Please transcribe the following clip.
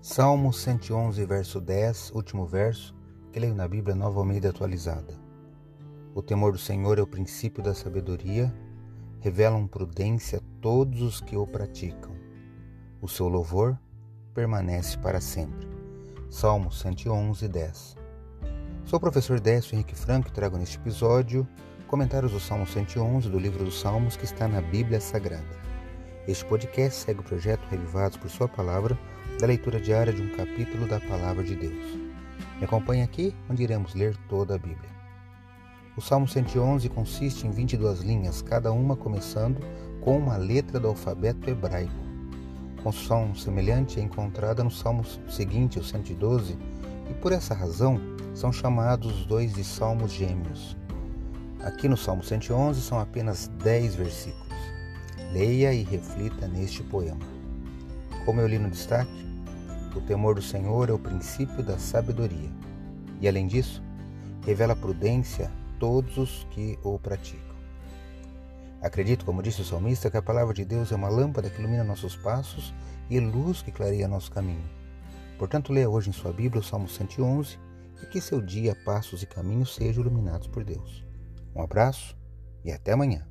Salmo 111, verso 10, último verso, que leio na Bíblia Nova Almeida atualizada. O temor do Senhor é o princípio da sabedoria, revelam prudência a todos os que o praticam. O seu louvor permanece para sempre. Salmo 111, 10. Sou o professor Décio Henrique Franco e trago neste episódio comentários do Salmo 111 do livro dos Salmos que está na Bíblia Sagrada. Este podcast segue o projeto Revivados por Sua Palavra da leitura diária de um capítulo da Palavra de Deus. Me acompanhe aqui, onde iremos ler toda a Bíblia. O Salmo 111 consiste em 22 linhas, cada uma começando com uma letra do alfabeto hebraico. Construção semelhante é encontrada no Salmo seguinte, o 112, e por essa razão são chamados os dois de Salmos gêmeos. Aqui no Salmo 111 são apenas 10 versículos. Leia e reflita neste poema. Como eu li no destaque, o temor do Senhor é o princípio da sabedoria e, além disso, revela prudência a todos os que o praticam. Acredito, como disse o salmista, que a palavra de Deus é uma lâmpada que ilumina nossos passos e luz que clareia nosso caminho. Portanto, leia hoje em sua Bíblia o Salmo 111 e que seu dia, passos e caminhos sejam iluminados por Deus. Um abraço e até amanhã.